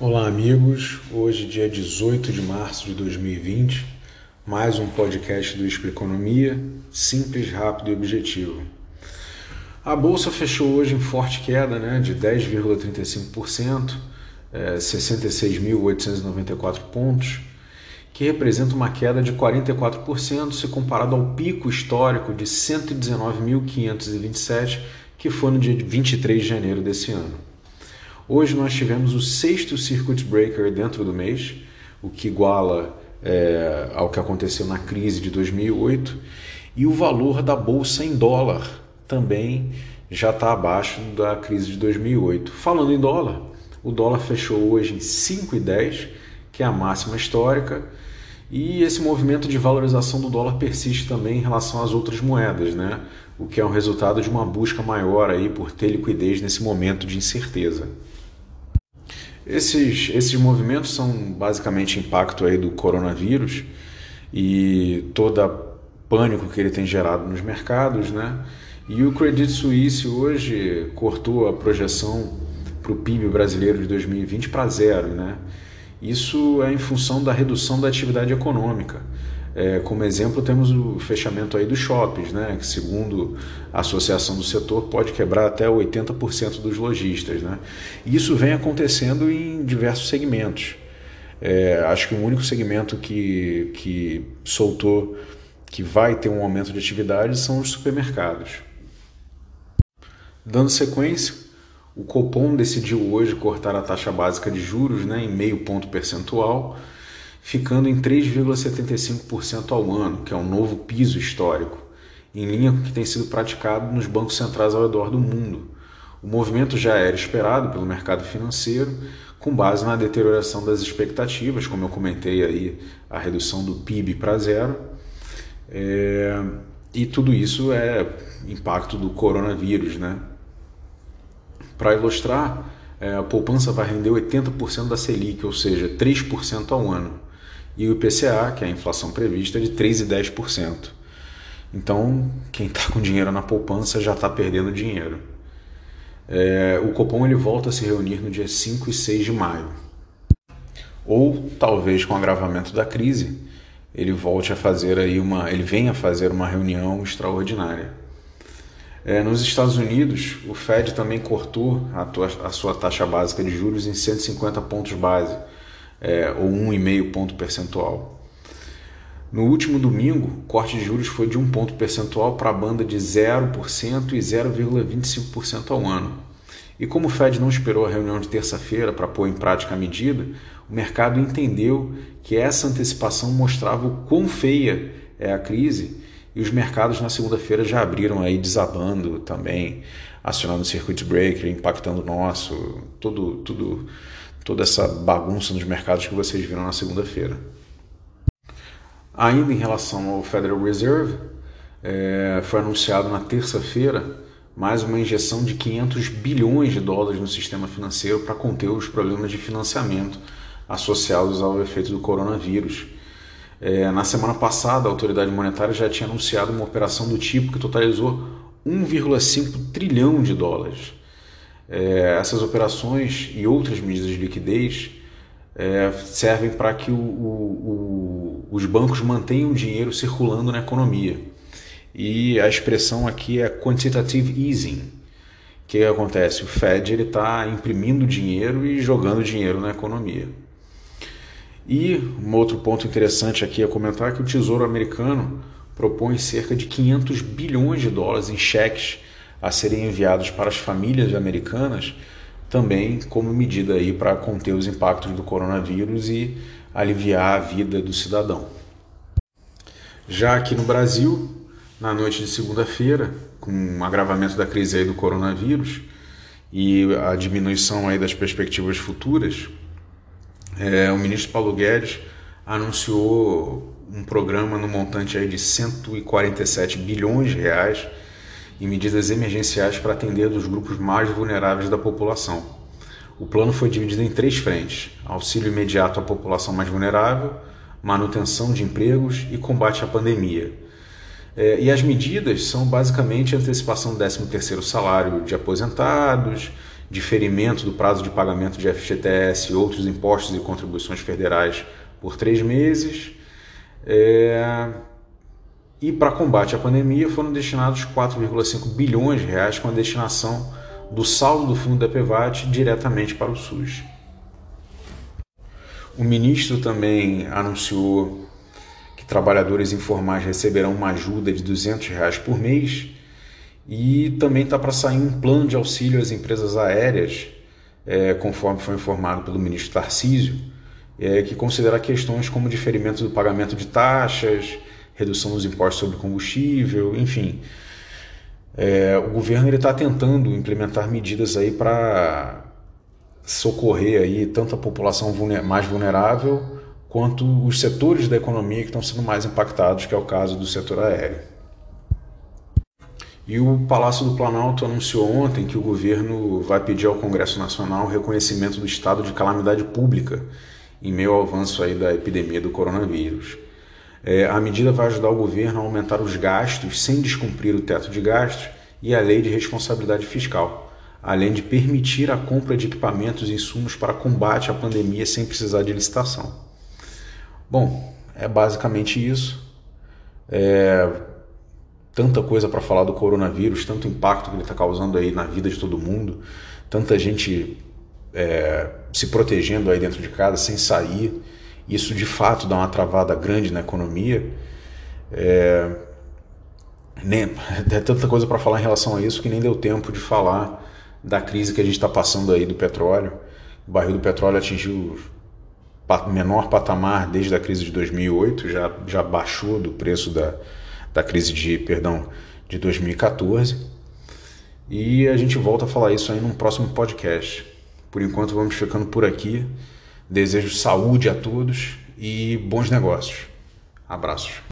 Olá, amigos. Hoje, dia 18 de março de 2020, mais um podcast do Expliconomia, simples, rápido e objetivo. A bolsa fechou hoje em forte queda né, de 10,35%, é, 66.894 pontos, que representa uma queda de 44% se comparado ao pico histórico de 119.527, que foi no dia 23 de janeiro desse ano. Hoje nós tivemos o sexto circuit breaker dentro do mês, o que iguala é, ao que aconteceu na crise de 2008, e o valor da bolsa em dólar também já está abaixo da crise de 2008. Falando em dólar, o dólar fechou hoje em 5,10, que é a máxima histórica, e esse movimento de valorização do dólar persiste também em relação às outras moedas, né? o que é um resultado de uma busca maior aí por ter liquidez nesse momento de incerteza. Esses, esses movimentos são basicamente impacto aí do coronavírus e toda pânico que ele tem gerado nos mercados, né? E o Credit Suisse hoje cortou a projeção para o PIB brasileiro de 2020 para zero, né? Isso é em função da redução da atividade econômica. É, como exemplo, temos o fechamento aí dos shoppings, né, que segundo a associação do setor pode quebrar até 80% dos lojistas. Né? E isso vem acontecendo em diversos segmentos. É, acho que o único segmento que, que soltou que vai ter um aumento de atividade são os supermercados. Dando sequência, o Copom decidiu hoje cortar a taxa básica de juros né, em meio ponto percentual ficando em 3,75% ao ano, que é um novo piso histórico, em linha com o que tem sido praticado nos bancos centrais ao redor do mundo. O movimento já era esperado pelo mercado financeiro, com base na deterioração das expectativas, como eu comentei aí, a redução do PIB para zero. É, e tudo isso é impacto do coronavírus, né? Para ilustrar, é, a poupança vai render 80% da Selic, ou seja, 3% ao ano e o IPCA, que é a inflação prevista, é de 3,10%. Então, quem está com dinheiro na poupança já está perdendo dinheiro. É, o Copom ele volta a se reunir no dia 5 e 6 de maio. Ou talvez com o agravamento da crise, ele volte a fazer aí uma, ele venha fazer uma reunião extraordinária. É, nos Estados Unidos, o Fed também cortou a, tua, a sua taxa básica de juros em 150 pontos base, é, ou 1,5 ponto percentual. No último domingo, o corte de juros foi de 1 ponto percentual para a banda de 0% e 0,25% ao ano. E como o Fed não esperou a reunião de terça-feira para pôr em prática a medida, o mercado entendeu que essa antecipação mostrava o quão feia é a crise e os mercados na segunda-feira já abriram aí desabando também, acionando o circuit breaker, impactando o nosso, tudo, tudo toda essa bagunça nos mercados que vocês viram na segunda-feira. Ainda em relação ao Federal Reserve, é, foi anunciado na terça-feira mais uma injeção de 500 bilhões de dólares no sistema financeiro para conter os problemas de financiamento associados ao efeito do coronavírus. É, na semana passada, a autoridade monetária já tinha anunciado uma operação do tipo que totalizou 1,5 trilhão de dólares. É, essas operações e outras medidas de liquidez é, servem para que o, o, o, os bancos mantenham o dinheiro circulando na economia. E a expressão aqui é quantitative easing. O que acontece? O Fed está imprimindo dinheiro e jogando dinheiro na economia. E um outro ponto interessante aqui a comentar é que o Tesouro Americano propõe cerca de 500 bilhões de dólares em cheques a serem enviados para as famílias americanas, também como medida aí para conter os impactos do coronavírus e aliviar a vida do cidadão. Já aqui no Brasil, na noite de segunda-feira, com o agravamento da crise aí do coronavírus e a diminuição aí das perspectivas futuras, é, o ministro Paulo Guedes anunciou um programa no montante aí de 147 bilhões de reais e medidas emergenciais para atender os grupos mais vulneráveis da população. O plano foi dividido em três frentes: auxílio imediato à população mais vulnerável, manutenção de empregos e combate à pandemia. É, e as medidas são basicamente a antecipação do 13º salário de aposentados, diferimento do prazo de pagamento de FGTS e outros impostos e contribuições federais por três meses. É... E para combate à pandemia foram destinados 4,5 bilhões de reais com a destinação do saldo do fundo da PVAT diretamente para o SUS. O ministro também anunciou que trabalhadores informais receberão uma ajuda de 200 reais por mês e também está para sair um plano de auxílio às empresas aéreas, é, conforme foi informado pelo ministro Tarcísio, é, que considera questões como diferimento do pagamento de taxas, redução dos impostos sobre combustível, enfim. É, o governo está tentando implementar medidas aí para socorrer aí tanto a população mais vulnerável quanto os setores da economia que estão sendo mais impactados, que é o caso do setor aéreo. E o Palácio do Planalto anunciou ontem que o governo vai pedir ao Congresso Nacional reconhecimento do estado de calamidade pública em meio ao avanço aí da epidemia do coronavírus. É, a medida vai ajudar o governo a aumentar os gastos sem descumprir o teto de gastos e a lei de responsabilidade fiscal, além de permitir a compra de equipamentos e insumos para combate à pandemia sem precisar de licitação. Bom, é basicamente isso. É, tanta coisa para falar do coronavírus, tanto impacto que ele está causando aí na vida de todo mundo, tanta gente é, se protegendo aí dentro de casa sem sair. Isso de fato dá uma travada grande na economia. É, nem, é tanta coisa para falar em relação a isso que nem deu tempo de falar da crise que a gente está passando aí do petróleo. O barril do petróleo atingiu o menor patamar desde a crise de 2008, já, já baixou do preço da, da crise de, perdão, de 2014. E a gente volta a falar isso aí num próximo podcast. Por enquanto vamos ficando por aqui. Desejo saúde a todos e bons negócios. Abraços.